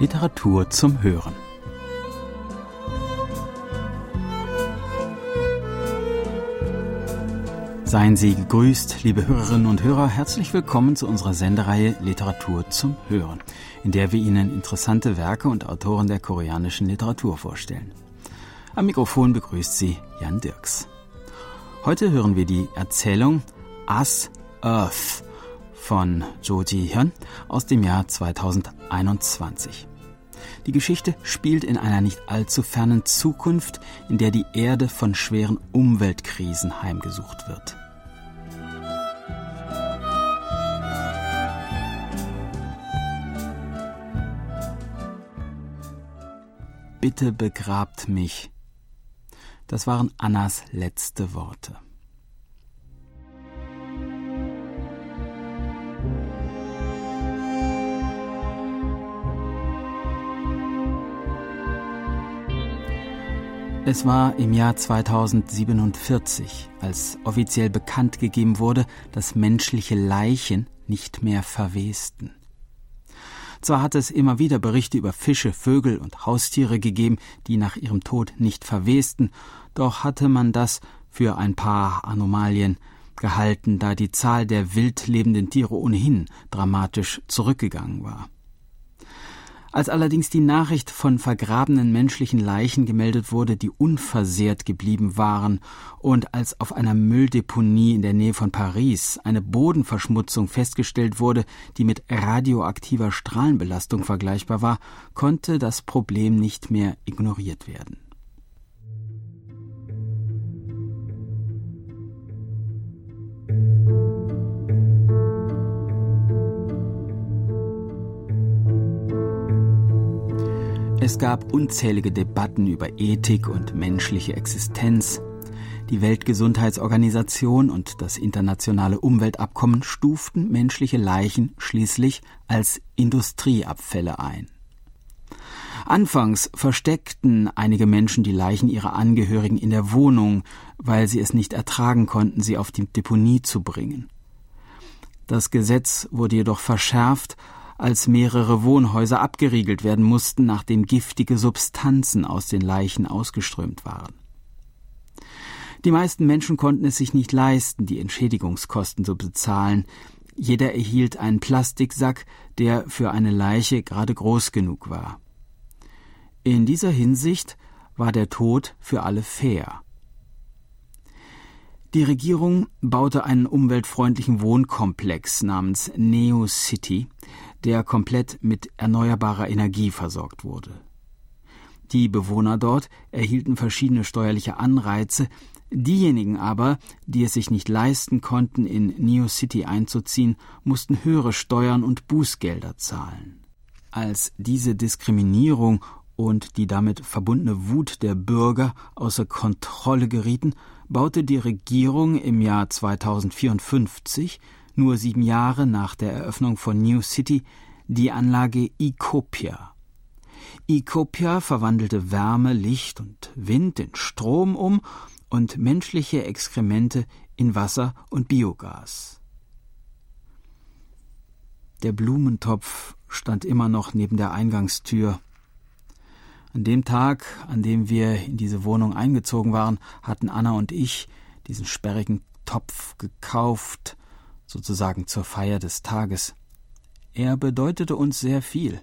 Literatur zum Hören. Seien Sie gegrüßt, liebe Hörerinnen und Hörer, herzlich willkommen zu unserer Sendereihe Literatur zum Hören, in der wir Ihnen interessante Werke und Autoren der koreanischen Literatur vorstellen. Am Mikrofon begrüßt Sie Jan Dirks. Heute hören wir die Erzählung As Earth von Jo Ji-hyun aus dem Jahr 2021. Die Geschichte spielt in einer nicht allzu fernen Zukunft, in der die Erde von schweren Umweltkrisen heimgesucht wird. Bitte begrabt mich. Das waren Annas letzte Worte. Es war im Jahr 2047, als offiziell bekannt gegeben wurde, dass menschliche Leichen nicht mehr verwesten. Zwar hat es immer wieder Berichte über Fische, Vögel und Haustiere gegeben, die nach ihrem Tod nicht verwesten, doch hatte man das für ein paar Anomalien gehalten, da die Zahl der wild lebenden Tiere ohnehin dramatisch zurückgegangen war. Als allerdings die Nachricht von vergrabenen menschlichen Leichen gemeldet wurde, die unversehrt geblieben waren, und als auf einer Mülldeponie in der Nähe von Paris eine Bodenverschmutzung festgestellt wurde, die mit radioaktiver Strahlenbelastung vergleichbar war, konnte das Problem nicht mehr ignoriert werden. Es gab unzählige Debatten über Ethik und menschliche Existenz. Die Weltgesundheitsorganisation und das internationale Umweltabkommen stuften menschliche Leichen schließlich als Industrieabfälle ein. Anfangs versteckten einige Menschen die Leichen ihrer Angehörigen in der Wohnung, weil sie es nicht ertragen konnten, sie auf die Deponie zu bringen. Das Gesetz wurde jedoch verschärft als mehrere Wohnhäuser abgeriegelt werden mussten, nachdem giftige Substanzen aus den Leichen ausgeströmt waren. Die meisten Menschen konnten es sich nicht leisten, die Entschädigungskosten zu bezahlen. Jeder erhielt einen Plastiksack, der für eine Leiche gerade groß genug war. In dieser Hinsicht war der Tod für alle fair. Die Regierung baute einen umweltfreundlichen Wohnkomplex namens Neo City, der komplett mit erneuerbarer Energie versorgt wurde. Die Bewohner dort erhielten verschiedene steuerliche Anreize, diejenigen aber, die es sich nicht leisten konnten, in Neo City einzuziehen, mussten höhere Steuern und Bußgelder zahlen. Als diese Diskriminierung und die damit verbundene Wut der Bürger außer Kontrolle gerieten, baute die Regierung im Jahr 2054 nur sieben Jahre nach der Eröffnung von New City, die Anlage Icopia. Icopia verwandelte Wärme, Licht und Wind in Strom um und menschliche Exkremente in Wasser und Biogas. Der Blumentopf stand immer noch neben der Eingangstür. An dem Tag, an dem wir in diese Wohnung eingezogen waren, hatten Anna und ich diesen sperrigen Topf gekauft, sozusagen zur Feier des Tages. Er bedeutete uns sehr viel.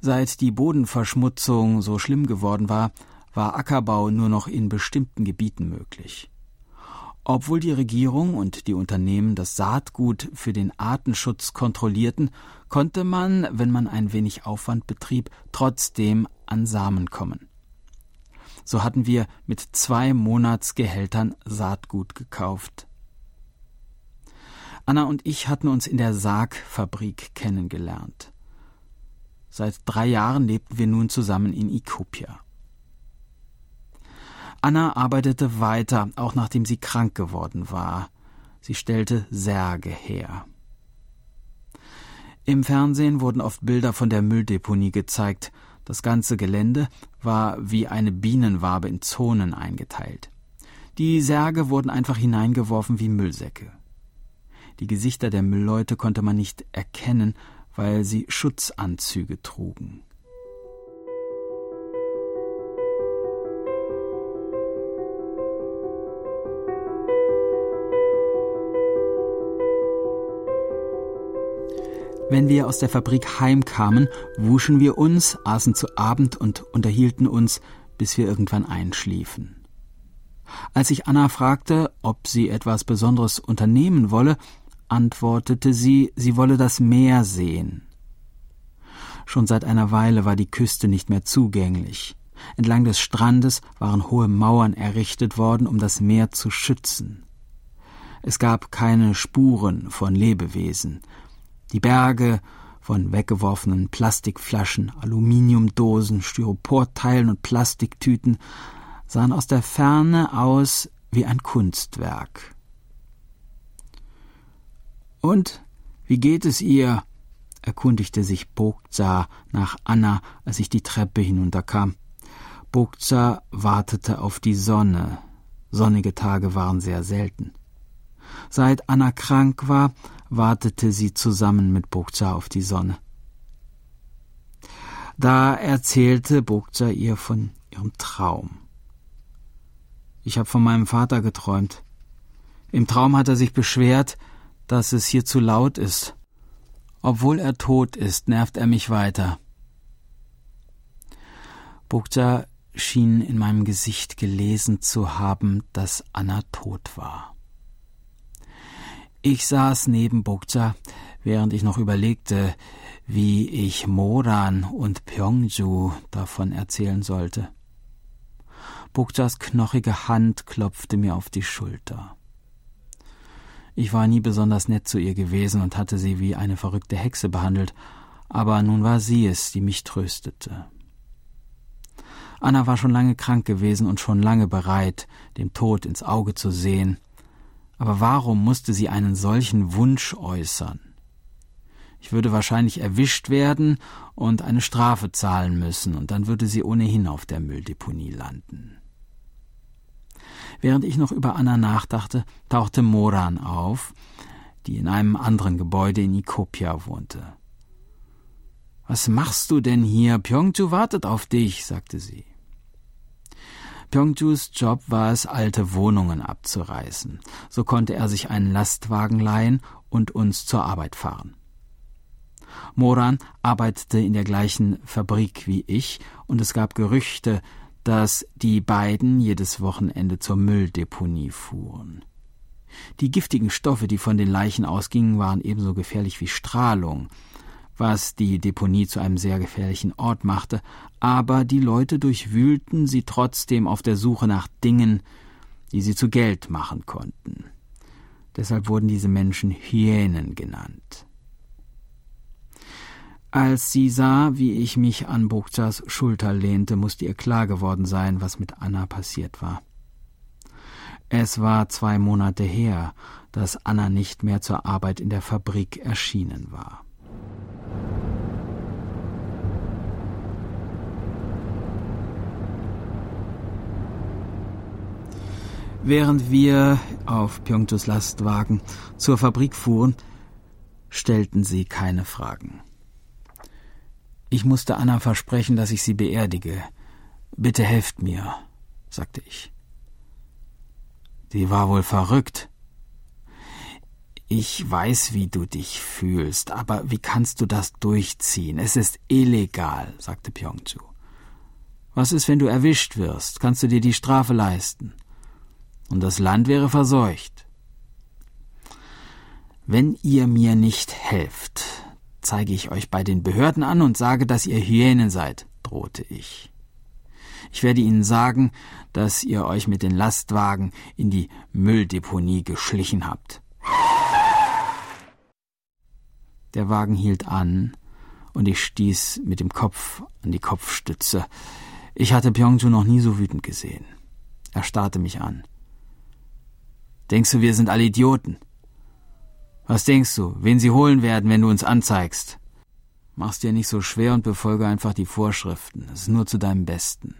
Seit die Bodenverschmutzung so schlimm geworden war, war Ackerbau nur noch in bestimmten Gebieten möglich. Obwohl die Regierung und die Unternehmen das Saatgut für den Artenschutz kontrollierten, konnte man, wenn man ein wenig Aufwand betrieb, trotzdem an Samen kommen. So hatten wir mit zwei Monatsgehältern Saatgut gekauft. Anna und ich hatten uns in der Sargfabrik kennengelernt. Seit drei Jahren lebten wir nun zusammen in Ikopia. Anna arbeitete weiter, auch nachdem sie krank geworden war. Sie stellte Särge her. Im Fernsehen wurden oft Bilder von der Mülldeponie gezeigt. Das ganze Gelände war wie eine Bienenwabe in Zonen eingeteilt. Die Särge wurden einfach hineingeworfen wie Müllsäcke. Die Gesichter der Müllleute konnte man nicht erkennen, weil sie Schutzanzüge trugen. Wenn wir aus der Fabrik heimkamen, wuschen wir uns, aßen zu Abend und unterhielten uns, bis wir irgendwann einschliefen. Als ich Anna fragte, ob sie etwas Besonderes unternehmen wolle, antwortete sie, sie wolle das Meer sehen. Schon seit einer Weile war die Küste nicht mehr zugänglich. Entlang des Strandes waren hohe Mauern errichtet worden, um das Meer zu schützen. Es gab keine Spuren von Lebewesen, die Berge von weggeworfenen Plastikflaschen, Aluminiumdosen, Styroporteilen und Plastiktüten sahen aus der Ferne aus wie ein Kunstwerk. Und wie geht es ihr? erkundigte sich Bogza nach Anna, als ich die Treppe hinunterkam. Bogza wartete auf die Sonne. Sonnige Tage waren sehr selten. Seit Anna krank war, wartete sie zusammen mit Bogza auf die Sonne. Da erzählte Bogza ihr von ihrem Traum. Ich habe von meinem Vater geträumt. Im Traum hat er sich beschwert, dass es hier zu laut ist. Obwohl er tot ist, nervt er mich weiter. Bogza schien in meinem Gesicht gelesen zu haben, dass Anna tot war. Ich saß neben Bokja, während ich noch überlegte, wie ich Moran und Pyongju davon erzählen sollte. Bokjas knochige Hand klopfte mir auf die Schulter. Ich war nie besonders nett zu ihr gewesen und hatte sie wie eine verrückte Hexe behandelt, aber nun war sie es, die mich tröstete. Anna war schon lange krank gewesen und schon lange bereit, dem Tod ins Auge zu sehen, aber warum musste sie einen solchen Wunsch äußern? Ich würde wahrscheinlich erwischt werden und eine Strafe zahlen müssen, und dann würde sie ohnehin auf der Mülldeponie landen. Während ich noch über Anna nachdachte, tauchte Moran auf, die in einem anderen Gebäude in Ikopia wohnte. Was machst du denn hier? Pyongju wartet auf dich, sagte sie. Pyongjus Job war es, alte Wohnungen abzureißen. So konnte er sich einen Lastwagen leihen und uns zur Arbeit fahren. Moran arbeitete in der gleichen Fabrik wie ich, und es gab Gerüchte, dass die beiden jedes Wochenende zur Mülldeponie fuhren. Die giftigen Stoffe, die von den Leichen ausgingen, waren ebenso gefährlich wie Strahlung, was die Deponie zu einem sehr gefährlichen Ort machte, aber die Leute durchwühlten sie trotzdem auf der Suche nach Dingen, die sie zu Geld machen konnten. Deshalb wurden diese Menschen Hyänen genannt. Als sie sah, wie ich mich an Bogzas Schulter lehnte, musste ihr klar geworden sein, was mit Anna passiert war. Es war zwei Monate her, dass Anna nicht mehr zur Arbeit in der Fabrik erschienen war. Während wir auf Pyeongchus Lastwagen zur Fabrik fuhren, stellten sie keine Fragen. Ich musste Anna versprechen, dass ich sie beerdige. Bitte helft mir, sagte ich. Sie war wohl verrückt. Ich weiß, wie du dich fühlst, aber wie kannst du das durchziehen? Es ist illegal, sagte Pyongju. Was ist, wenn du erwischt wirst? Kannst du dir die Strafe leisten? und das Land wäre verseucht. Wenn ihr mir nicht helft, zeige ich euch bei den Behörden an und sage, dass ihr Hyänen seid, drohte ich. Ich werde ihnen sagen, dass ihr euch mit den Lastwagen in die Mülldeponie geschlichen habt. Der Wagen hielt an, und ich stieß mit dem Kopf an die Kopfstütze. Ich hatte Pyongju noch nie so wütend gesehen. Er starrte mich an. Denkst du, wir sind alle Idioten? Was denkst du, wen sie holen werden, wenn du uns anzeigst? Mach's dir nicht so schwer und befolge einfach die Vorschriften. Es ist nur zu deinem Besten.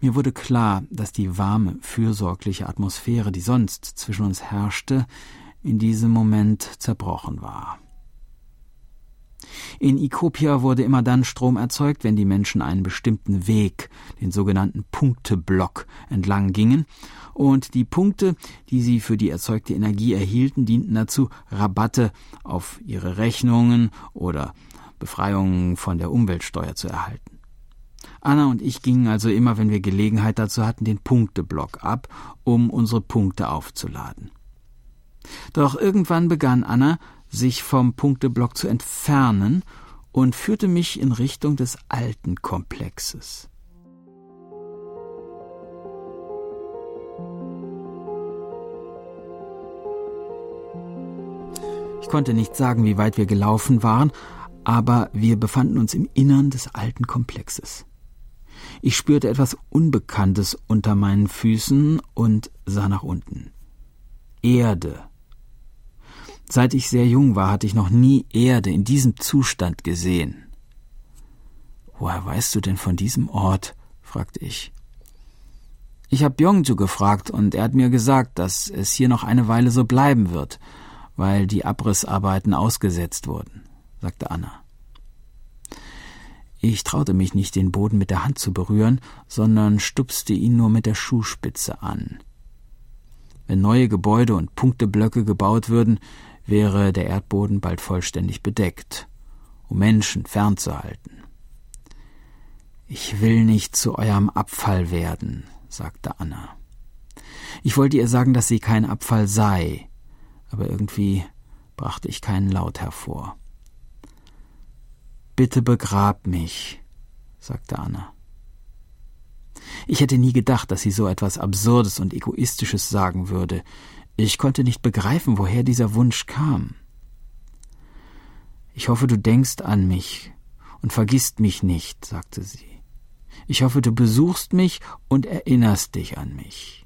Mir wurde klar, dass die warme, fürsorgliche Atmosphäre, die sonst zwischen uns herrschte, in diesem Moment zerbrochen war. In Ikopia wurde immer dann Strom erzeugt, wenn die Menschen einen bestimmten Weg, den sogenannten Punkteblock, entlang gingen, und die Punkte, die sie für die erzeugte Energie erhielten, dienten dazu, Rabatte auf ihre Rechnungen oder Befreiungen von der Umweltsteuer zu erhalten. Anna und ich gingen also immer, wenn wir Gelegenheit dazu hatten, den Punkteblock ab, um unsere Punkte aufzuladen. Doch irgendwann begann Anna, sich vom Punkteblock zu entfernen und führte mich in Richtung des alten Komplexes. Konnte nicht sagen, wie weit wir gelaufen waren, aber wir befanden uns im Innern des alten Komplexes. Ich spürte etwas Unbekanntes unter meinen Füßen und sah nach unten. Erde. Seit ich sehr jung war, hatte ich noch nie Erde in diesem Zustand gesehen. Woher weißt du denn von diesem Ort? fragte ich. Ich habe Byongju gefragt und er hat mir gesagt, dass es hier noch eine Weile so bleiben wird, weil die Abrissarbeiten ausgesetzt wurden, sagte Anna. Ich traute mich nicht, den Boden mit der Hand zu berühren, sondern stupste ihn nur mit der Schuhspitze an. Wenn neue Gebäude und Punkteblöcke gebaut würden, wäre der Erdboden bald vollständig bedeckt, um Menschen fernzuhalten. Ich will nicht zu eurem Abfall werden, sagte Anna. Ich wollte ihr sagen, dass sie kein Abfall sei, aber irgendwie brachte ich keinen Laut hervor. Bitte begrab mich, sagte Anna. Ich hätte nie gedacht, dass sie so etwas Absurdes und Egoistisches sagen würde. Ich konnte nicht begreifen, woher dieser Wunsch kam. Ich hoffe, du denkst an mich und vergisst mich nicht, sagte sie. Ich hoffe, du besuchst mich und erinnerst dich an mich.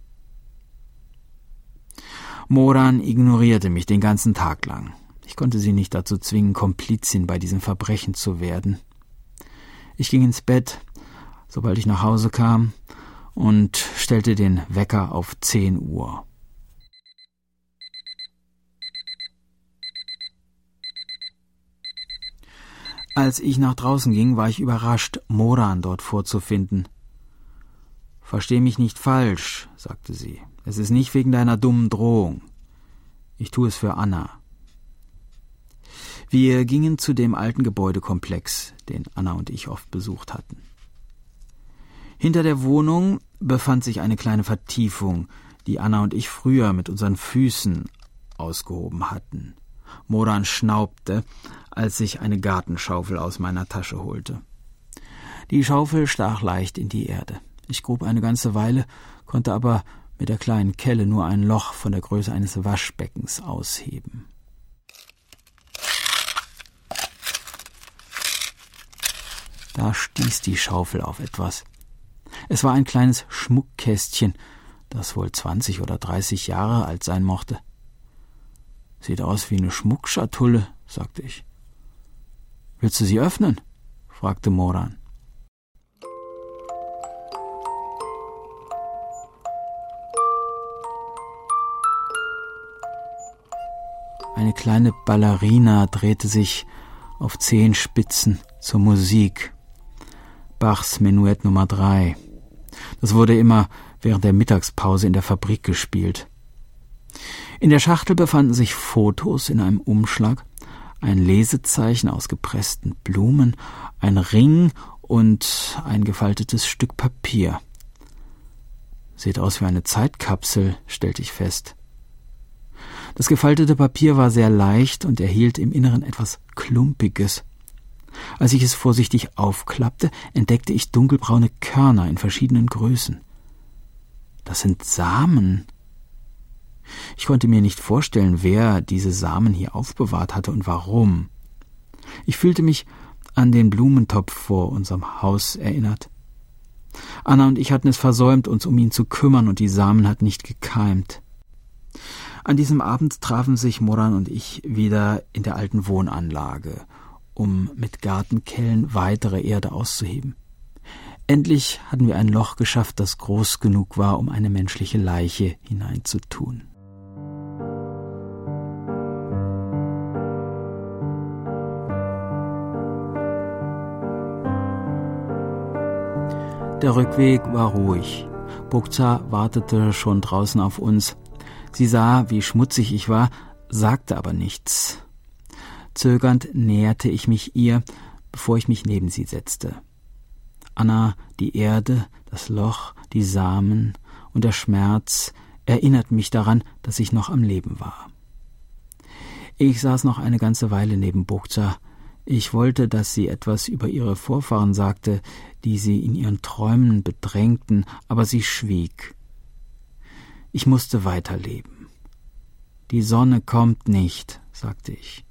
Moran ignorierte mich den ganzen Tag lang. Ich konnte sie nicht dazu zwingen, Komplizin bei diesem Verbrechen zu werden. Ich ging ins Bett, sobald ich nach Hause kam, und stellte den Wecker auf zehn Uhr. Als ich nach draußen ging, war ich überrascht, Moran dort vorzufinden. Versteh mich nicht falsch, sagte sie. Es ist nicht wegen deiner dummen Drohung. Ich tue es für Anna. Wir gingen zu dem alten Gebäudekomplex, den Anna und ich oft besucht hatten. Hinter der Wohnung befand sich eine kleine Vertiefung, die Anna und ich früher mit unseren Füßen ausgehoben hatten. Moran schnaubte, als ich eine Gartenschaufel aus meiner Tasche holte. Die Schaufel stach leicht in die Erde. Ich grub eine ganze Weile, konnte aber mit der kleinen Kelle nur ein Loch von der Größe eines Waschbeckens ausheben. Da stieß die Schaufel auf etwas. Es war ein kleines Schmuckkästchen, das wohl zwanzig oder dreißig Jahre alt sein mochte. Sieht aus wie eine Schmuckschatulle, sagte ich. Willst du sie öffnen? fragte Moran. Eine kleine Ballerina drehte sich auf Zehenspitzen zur Musik. Bachs Menuett Nummer drei. Das wurde immer während der Mittagspause in der Fabrik gespielt. In der Schachtel befanden sich Fotos in einem Umschlag, ein Lesezeichen aus gepressten Blumen, ein Ring und ein gefaltetes Stück Papier. Sieht aus wie eine Zeitkapsel, stellte ich fest. Das gefaltete Papier war sehr leicht und erhielt im Inneren etwas Klumpiges. Als ich es vorsichtig aufklappte, entdeckte ich dunkelbraune Körner in verschiedenen Größen. Das sind Samen. Ich konnte mir nicht vorstellen, wer diese Samen hier aufbewahrt hatte und warum. Ich fühlte mich an den Blumentopf vor unserem Haus erinnert. Anna und ich hatten es versäumt, uns um ihn zu kümmern, und die Samen hatten nicht gekeimt. An diesem Abend trafen sich Moran und ich wieder in der alten Wohnanlage, um mit Gartenkellen weitere Erde auszuheben. Endlich hatten wir ein Loch geschafft, das groß genug war, um eine menschliche Leiche hineinzutun. Der Rückweg war ruhig. Bukza wartete schon draußen auf uns, Sie sah, wie schmutzig ich war, sagte aber nichts. Zögernd näherte ich mich ihr, bevor ich mich neben sie setzte. Anna, die Erde, das Loch, die Samen und der Schmerz erinnerten mich daran, dass ich noch am Leben war. Ich saß noch eine ganze Weile neben Bukza. Ich wollte, dass sie etwas über ihre Vorfahren sagte, die sie in ihren Träumen bedrängten, aber sie schwieg. Ich musste weiterleben. Die Sonne kommt nicht, sagte ich.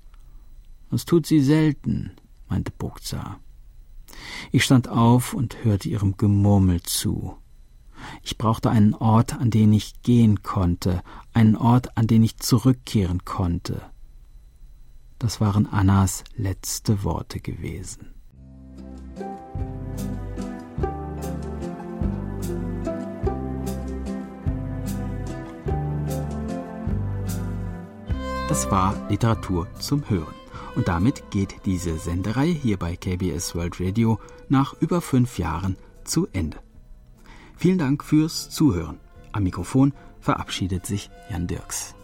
Das tut sie selten, meinte Bukza. Ich stand auf und hörte ihrem Gemurmel zu. Ich brauchte einen Ort, an den ich gehen konnte, einen Ort, an den ich zurückkehren konnte. Das waren Annas letzte Worte gewesen. Das war Literatur zum Hören. Und damit geht diese Senderei hier bei KBS World Radio nach über fünf Jahren zu Ende. Vielen Dank fürs Zuhören. Am Mikrofon verabschiedet sich Jan Dirks.